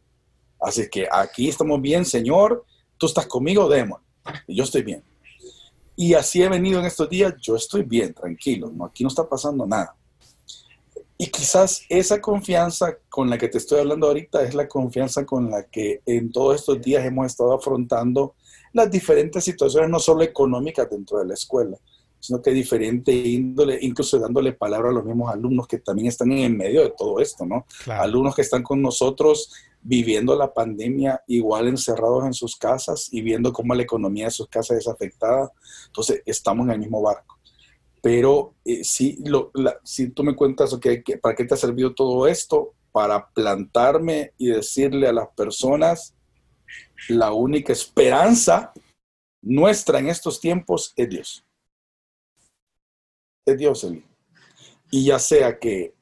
Así que aquí estamos bien, Señor, tú estás conmigo, demon, y yo estoy bien. Y así he venido en estos días, yo estoy bien, tranquilo, no, aquí no está pasando nada. Y quizás esa confianza con la que te estoy hablando ahorita es la confianza con la que en todos estos días hemos estado afrontando las diferentes situaciones, no solo económicas dentro de la escuela, sino que diferente índole, incluso dándole palabra a los mismos alumnos que también están en medio de todo esto, ¿no? Alumnos que están con nosotros viviendo la pandemia igual encerrados en sus casas y viendo cómo la economía de sus casas es afectada. Entonces, estamos en el mismo barco. Pero eh, si, lo, si tú me cuentas, okay, ¿para qué te ha servido todo esto? Para plantarme y decirle a las personas, la única esperanza nuestra en estos tiempos es Dios. Es Dios, Eli. Y ya sea que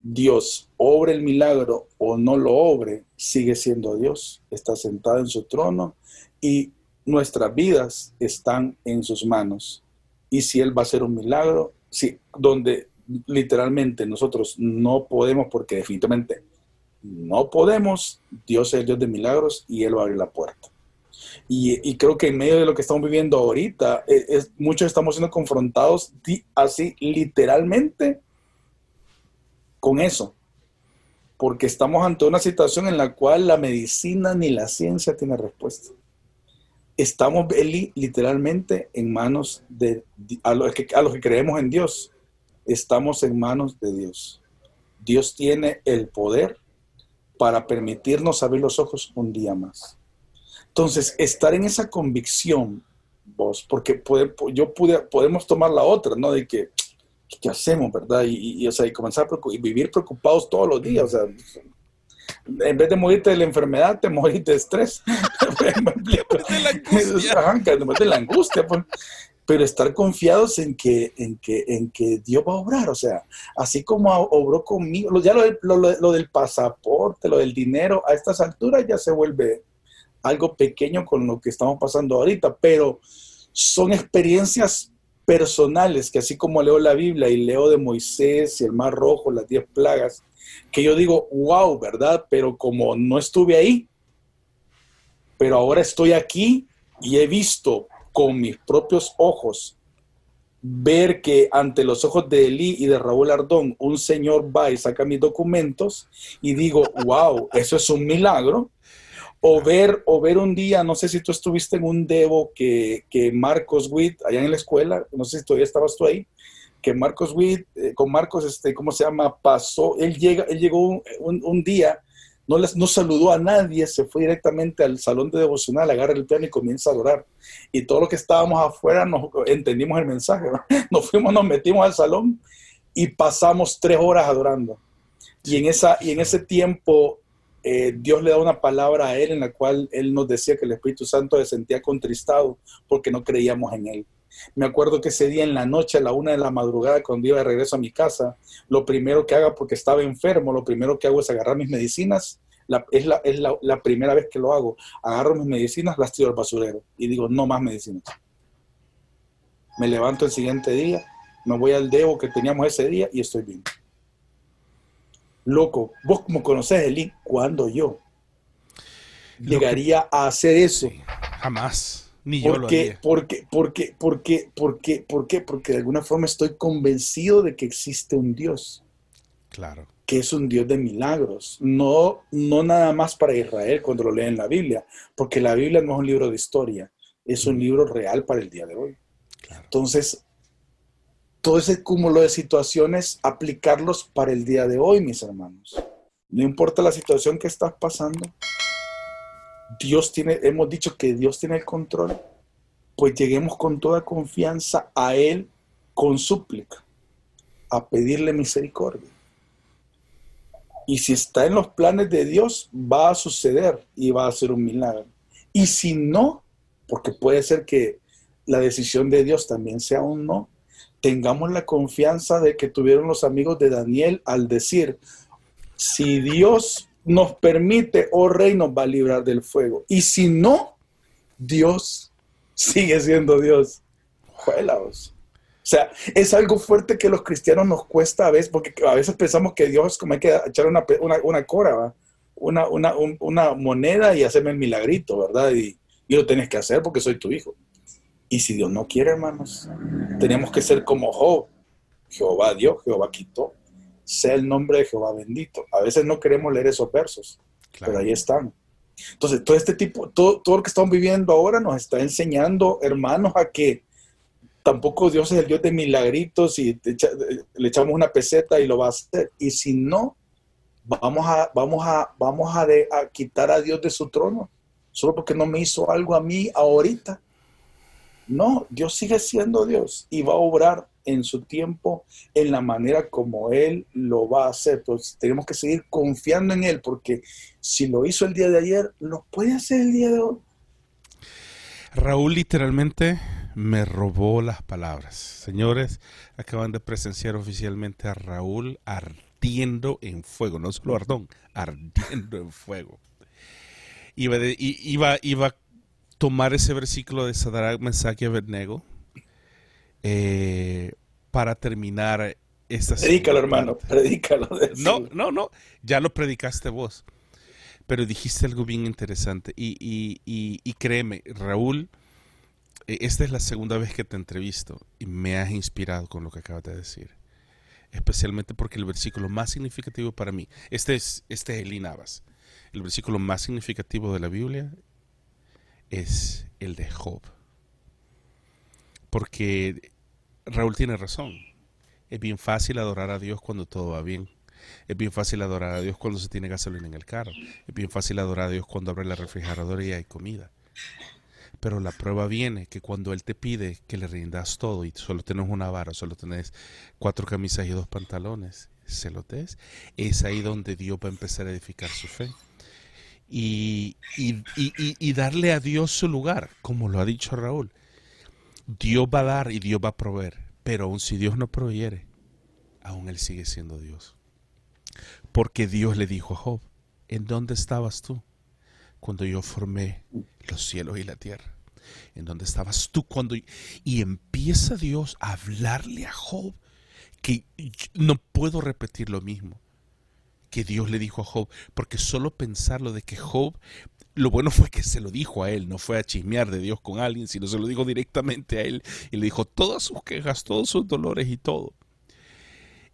Dios obre el milagro o no lo obre, sigue siendo Dios. Está sentado en su trono y nuestras vidas están en sus manos y si Él va a hacer un milagro, sí, donde literalmente nosotros no podemos, porque definitivamente no podemos, Dios es el Dios de milagros y Él va a abrir la puerta. Y, creo que en medio de lo que estamos viviendo ahorita, e, muchos estamos siendo confrontados así literalmente con eso, porque estamos ante una situación en la cual la medicina ni la ciencia tiene respuesta estamos literalmente en manos de a los, que, a los que creemos en Dios. Estamos en manos de Dios. Dios tiene el poder para permitirnos abrir los ojos un día más. Entonces, estar en esa convicción, vos, porque yo pude, podemos tomar la otra, ¿no? De que, ¿qué hacemos, verdad? Y, o sea, y comenzar a vivir preocupados todos los días, o sea, en vez de morirte de la enfermedad, te moriste de estrés. (laughs) de la angustia. de la angustia pues. Pero estar confiados en que, en, que, en que Dios va a obrar. O sea, así como obró conmigo, ya lo, lo del pasaporte, lo del dinero, a estas alturas ya se vuelve algo pequeño con lo que estamos pasando ahorita. Pero son experiencias personales que así como leo la Biblia y leo de Moisés y el Mar Rojo, las diez plagas, que yo digo, wow, ¿verdad? Pero como no estuve ahí, pero ahora estoy aquí y he visto con mis propios ojos ver que ante los ojos de Eli y de Raúl Ardón, un señor va y saca mis documentos y digo, wow, eso es un milagro. O ver, o ver un día, no sé si tú estuviste en un Devo que, que Marcos Witt, allá en la escuela, no sé si todavía estabas tú ahí, que Marcos Witt, eh, con Marcos, este, ¿cómo se llama? Pasó, él, llega, él llegó un, día no, les, no saludó a nadie, se fue directamente al salón de devocional, agarra el piano y comienza a adorar. Y todos los que estábamos afuera nos entendimos el mensaje. (laughs) Nos fuimos, nos metimos al salón y pasamos tres horas adorando. Y en, esa, y en ese tiempo eh, Dios le da una palabra a él en la cual él nos decía que el Espíritu Santo se sentía contristado porque no creíamos en él. Me acuerdo que ese día en la noche, a la una de la madrugada, cuando iba de regreso a mi casa, lo primero que haga, porque estaba enfermo, lo primero que hago es agarrar mis medicinas. es, la, es la, primera vez que lo hago. Agarro mis medicinas, las tiro al basurero y digo, no más medicinas. Me levanto el siguiente día, me voy al debo que teníamos ese día y estoy bien loco, vos como conoces el link, ¿cuándo yo llegaría a hacer eso? Jamás, ni yo haría. Porque, porque, porque, porque, porque, porque de alguna forma estoy convencido de que existe un Dios. Claro. Que es un Dios de milagros. No, no nada más para Israel cuando lo leen la Biblia, porque la Biblia no es un libro de historia, es un libro real para el día de hoy. Entonces, todo ese cúmulo de situaciones, aplicarlos para el día de hoy, mis hermanos. No importa la situación que estás pasando, Dios tiene, hemos dicho que Dios tiene el control, pues lleguemos con toda confianza a Él con súplica, a pedirle misericordia. Y si está en los planes de Dios, va a suceder y va a ser un milagro. Y si no, porque puede ser que la decisión de Dios también sea un no, tengamos la confianza de que tuvieron los amigos de Daniel al decir, si Dios nos permite, oh rey, nos va a librar del fuego. Y si no, Dios sigue siendo Dios. Juelaos. O sea, es algo fuerte que los cristianos nos cuesta a veces, porque a veces pensamos que Dios es como hay que echar una, una, cora, Una, una, moneda y hacerme el milagrito, ¿verdad? Y, y lo tienes que hacer porque soy tu hijo. Y si Dios no quiere, hermanos, tenemos que ser como Job. Jehová dio, Jehová quitó. Sea el nombre de Jehová bendito. A veces no queremos leer esos versos, pero ahí están. Entonces, todo este tipo, todo, todo lo que estamos viviendo ahora nos está enseñando, hermanos, a que tampoco Dios es el Dios de milagritos y le echamos una peseta y lo va a hacer. Y si no, vamos a, vamos a, vamos a, a quitar a Dios de su trono, solo porque no me hizo algo a mí ahorita. No, Dios sigue siendo Dios y va a obrar en su tiempo, en la manera como Él lo va a hacer. Entonces tenemos que seguir confiando en Él, porque si lo hizo el día de ayer, lo puede hacer el día de hoy. Raúl literalmente me robó las palabras. Señores, acaban de presenciar oficialmente a Raúl ardiendo en fuego, no solo ardón, ardiendo en fuego. Iba, iba, iba tomar ese versículo de Sadrach, Mesach y Abednego eh, para terminar esta Predícalo, hermano, predícalo. No, no, no, ya lo predicaste vos. Pero dijiste algo bien interesante. Y, créeme, Raúl, eh, esta es la segunda vez que te entrevisto y me has inspirado con lo que acabas de decir. Especialmente porque el versículo más significativo para mí, este es, este es el Navas, el versículo más significativo de la Biblia es el de Job. Porque Raúl tiene razón. Es bien fácil adorar a Dios cuando todo va bien. Es bien fácil adorar a Dios cuando se tiene gasolina en el carro. Es bien fácil adorar a Dios cuando abre la refrigeradora y hay comida. Pero la prueba viene que cuando Él te pide que le rindas todo y solo tienes una vara, solo tenés cuatro camisas y dos pantalones, se lo des, es ahí donde Dios va a empezar a edificar su fe y, y, darle a Dios su lugar, como lo ha dicho Raúl. Dios va a dar y Dios va a proveer, pero aun si Dios no proveyere, aún Él sigue siendo Dios. Porque Dios le dijo a Job, ¿en dónde estabas tú cuando yo formé los cielos y la tierra? ¿En dónde estabas tú cuando... Y empieza Dios a hablarle a Job, que no puedo repetir lo mismo que Dios le dijo a Job, porque solo pensarlo de que Job, lo bueno fue que se lo dijo a él, no fue a chismear de Dios con alguien, sino se lo dijo directamente a él y le dijo todas sus quejas, todos sus dolores y todo.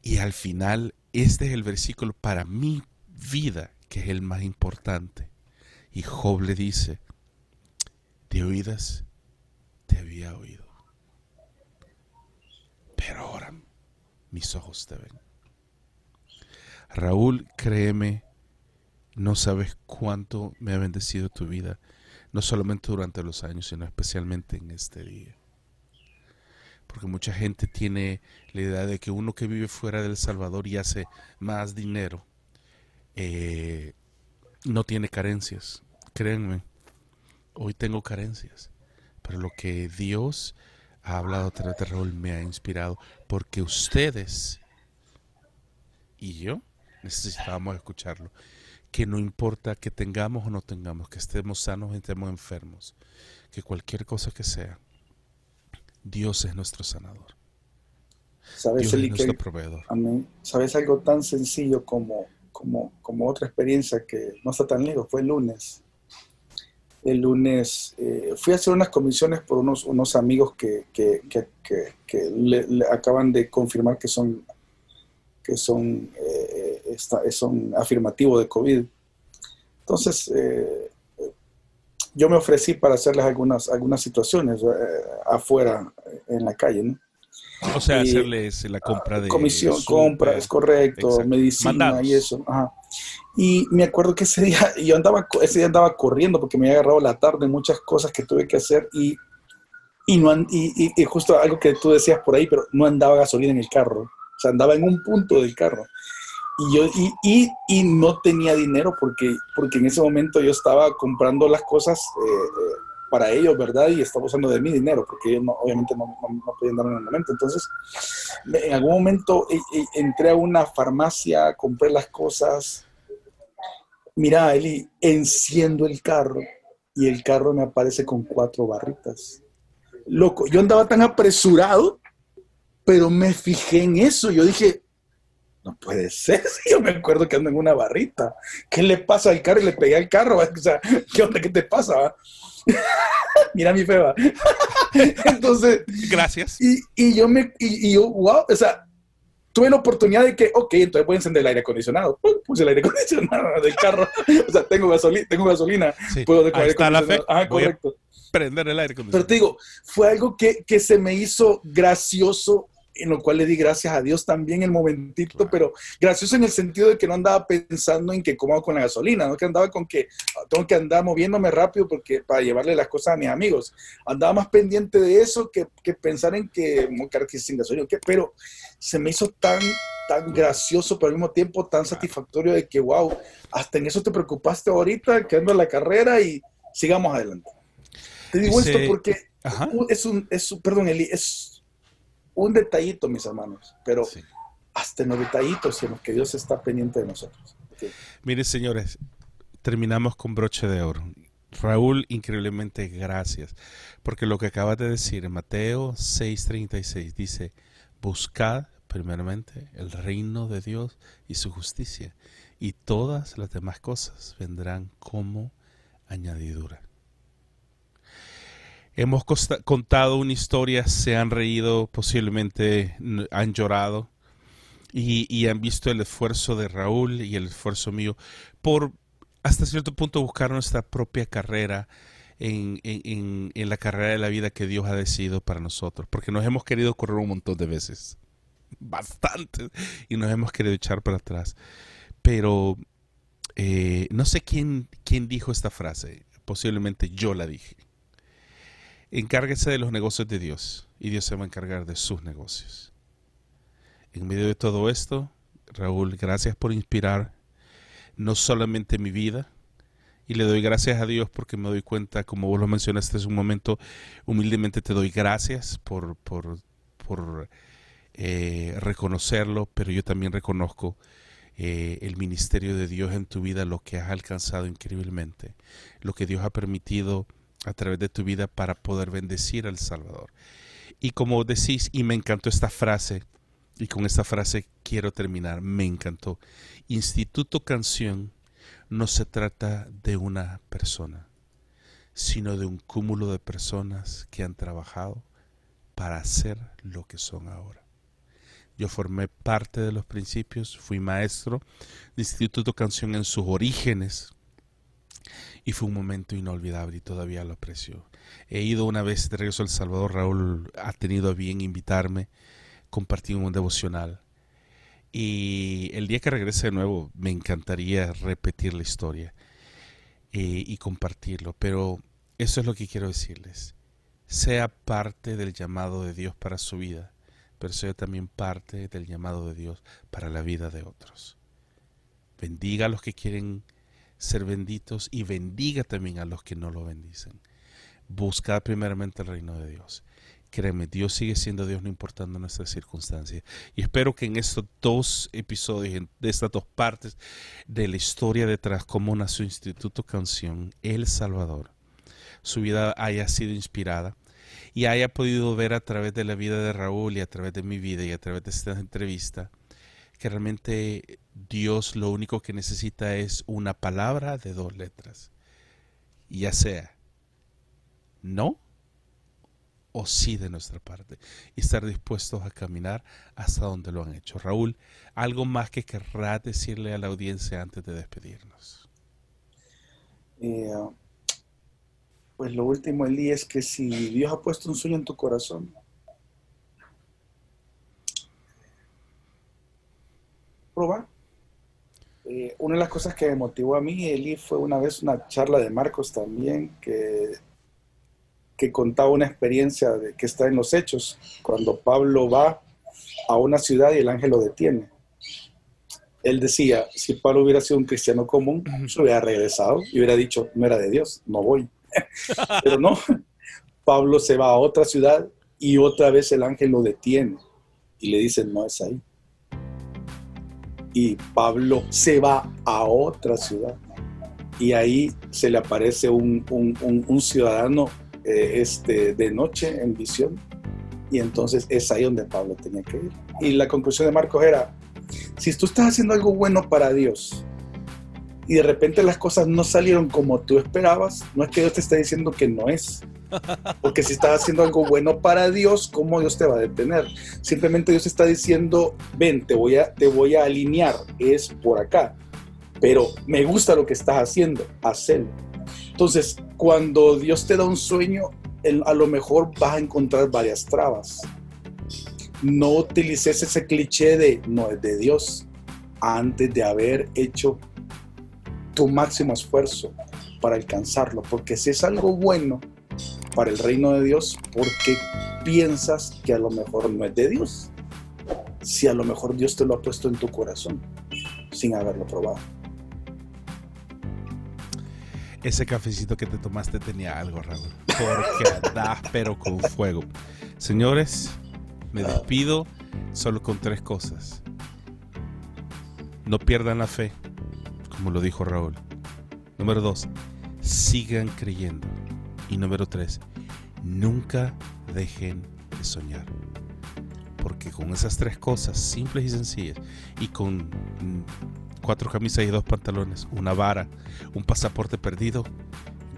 Y al final, este es el versículo para mi vida, que es el más importante. Y Job le dice, de oídas te había oído, pero ahora mis ojos te ven. Raúl, créeme No sabes cuánto me ha bendecido tu vida, no solamente durante los años, sino especialmente en este día. Porque mucha gente tiene la idea de que uno que vive fuera del Salvador y hace más dinero, eh, no tiene carencias. Créanme, hoy tengo carencias, pero lo que Dios ha hablado a través de Raúl me ha inspirado, porque ustedes y yo necesitábamos escucharlo que no importa que tengamos o no tengamos, que estemos sanos o estemos enfermos, que cualquier cosa que sea, Dios es nuestro sanador. ¿Sabes, Dios es nuestro proveedor. Amén. ¿Sabes algo tan sencillo como, como, como otra experiencia que no está tan lejos? Fue el lunes. El lunes eh, fui a hacer unas comisiones por unos, unos amigos que, que, que, que le, acaban de confirmar que son, que son eh, es un afirmativo de COVID. Entonces, eh, yo me ofrecí para hacerles algunas, algunas situaciones eh, afuera, en la calle, ¿no? O sea, hacerles la compra de... Comisión, compra, es correcto, medicina y eso. Y me acuerdo que ese día, (laughs) yo andaba, ese día andaba corriendo porque me había agarrado la tarde, muchas cosas que tuve que hacer y, y, no, y, y justo algo que tú decías por ahí, pero no andaba gasolina en el carro. O sea, andaba en un punto del carro y yo y, y, y, no tenía dinero porque, porque en ese momento yo estaba comprando las cosas eh, eh, para ellos, ¿verdad? Y estaba usando de mi dinero porque ellos no, obviamente no, no, podían darme en el momento. Entonces, en algún momento eh, entré a una farmacia, compré las cosas. Mira, Eli, enciendo el carro y el carro me aparece con cuatro barritas. Loco, yo andaba tan apresurado, pero me fijé en eso. Yo dije, no puede ser. (laughs) Yo me acuerdo que ando en una barrita. ¿Qué le pasa al carro? Y le pegué al carro. O sea, ¿qué onda? ¿Qué te pasa? (laughs) Mira mi feba. (laughs) Entonces. Gracias. Y, y yo me. Y, yo, wow. O sea, tuve la oportunidad de que, ok, entonces voy a encender el aire acondicionado. Puse el aire acondicionado del carro. o sea, tengo gasolina. Tengo gasolina. Puedo Ahí está la fe. Ah, correcto. prender el aire acondicionado. Pero te digo, fue algo que, que se me hizo gracioso en lo cual le di gracias a Dios también el momentito, pero gracioso en el sentido de que no andaba pensando en que cómo con la gasolina, no que andaba con que ah, tengo que andar moviéndome rápido porque para llevarle las cosas a mis amigos. Andaba más pendiente de eso que, que pensar en que, que sin gasolina, pero se me hizo tan tan gracioso, pero al mismo tiempo tan satisfactorio de que, wow, hasta en eso te preocupaste ahorita, quedando en la carrera y sigamos adelante. Te digo esto porque es un, es un, perdón, Eli, es un detallito, mis hermanos, pero hasta en los detallitos en los que Dios está pendiente de nosotros. Mire, señores, terminamos con broche de oro. Raúl, increíblemente gracias, porque lo que acabas de decir Mateo 6:36 dice, buscad primeramente el reino de Dios y su justicia, y todas las demás cosas vendrán como añadidura. Hemos contado una historia, se han reído, posiblemente han llorado y, han visto el esfuerzo de Raúl y el esfuerzo mío por hasta cierto punto buscar nuestra propia carrera en, la carrera de la vida que Dios ha decidido para nosotros, porque nos hemos querido correr un montón de veces, bastante, y nos hemos querido echar para atrás. Pero eh, no sé quién, quién dijo esta frase, posiblemente yo la dije Encárguese de los negocios de Dios y Dios se va a encargar de sus negocios. En medio de todo esto, Raúl, gracias por inspirar no solamente mi vida, y le doy gracias a Dios porque me doy cuenta, como vos lo mencionaste hace un momento, humildemente te doy gracias por, por, por eh, reconocerlo, pero yo también reconozco eh, el ministerio de Dios en tu vida, lo que has alcanzado increíblemente, lo que Dios ha permitido a través de tu vida para poder bendecir al Salvador. Y como decís, y me encantó esta frase, y con esta frase quiero terminar, me encantó. Instituto Canción no se trata de una persona, sino de un cúmulo de personas que han trabajado para hacer lo que son ahora. Yo formé parte de los principios, fui maestro de Instituto Canción en sus orígenes, y fue un momento inolvidable y todavía lo aprecio. He ido una vez de regreso a El Salvador, Raúl ha tenido a bien invitarme, compartir un devocional Y el día que regrese de nuevo, me encantaría repetir la historia eh, y compartirlo. Pero eso es lo que quiero decirles. Sea parte del llamado de Dios para su vida, pero sea también parte del llamado de Dios para la vida de otros. Bendiga a los que quieren ser benditos y bendiga también a los que no lo bendicen. Busca primeramente el reino de Dios. Créeme, Dios sigue siendo Dios no importando nuestras circunstancias. Y espero que en estos dos episodios, de estas dos partes de la historia detrás, cómo nació Instituto Canción, El Salvador, su vida haya sido inspirada y haya podido ver a través de la vida de Raúl y a través de mi vida y a través de esta entrevista que realmente Dios lo único que necesita es una palabra de dos letras. Ya sea no o sí de nuestra parte y estar dispuestos a caminar hasta donde lo han hecho. Raúl, ¿algo más que querrás decirle a la audiencia antes de despedirnos? Eh, pues lo último, Eli, es que si Dios ha puesto un sueño en tu corazón, prueba. Eh, una de las cosas que me motivó a mí, Eli, fue una vez una charla de Marcos también, que que contaba una experiencia de, que está en los hechos, cuando Pablo va a una ciudad y el ángel lo detiene. Él decía, si Pablo hubiera sido un cristiano común, se hubiera regresado y hubiera dicho, no era de Dios, no voy. (laughs) Pero no, Pablo se va a otra ciudad y otra vez el ángel lo detiene y le dice, no es ahí. Y Pablo se va a otra ciudad y ahí se le aparece un, un, ciudadano eh, este, de noche en visión. Y entonces es ahí donde Pablo tenía que ir. Y la conclusión de Marcos era, si tú estás haciendo algo bueno para Dios y de repente las cosas no salieron como tú esperabas, no es que Dios te esté diciendo que no es. Porque si estás haciendo algo bueno para Dios, ¿cómo Dios te va a detener? Simplemente Dios está diciendo, ven, te voy a, te voy a alinear, es por acá. Pero me gusta lo que estás haciendo, hazlo. Entonces, cuando Dios te da un sueño, a lo mejor vas a encontrar varias trabas. No utilices ese cliché de no es de Dios antes de haber hecho tu máximo esfuerzo para alcanzarlo. Porque si es algo bueno para el reino de Dios, ¿por qué piensas que a lo mejor no es de Dios? Si a lo mejor Dios te lo ha puesto en tu corazón sin haberlo probado ese cafecito que te tomaste tenía algo, Raúl. Porque da, pero con fuego. Señores, me despido solo con tres cosas. No pierdan la fe, como lo dijo Raúl. Número dos, sigan creyendo. Y número tres, nunca dejen de soñar. Porque con esas tres cosas simples y sencillas y con cuatro camisas y dos pantalones, una vara, un pasaporte perdido,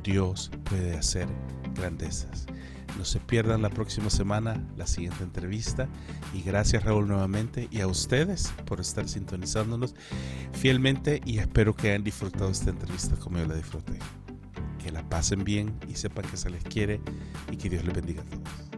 Dios puede hacer grandezas. No se pierdan la próxima semana la siguiente entrevista. Y gracias Raúl nuevamente y a ustedes por estar sintonizándonos fielmente y espero que hayan disfrutado esta entrevista como yo la disfruté. Que la pasen bien y sepan que se les quiere y que Dios les bendiga a todos.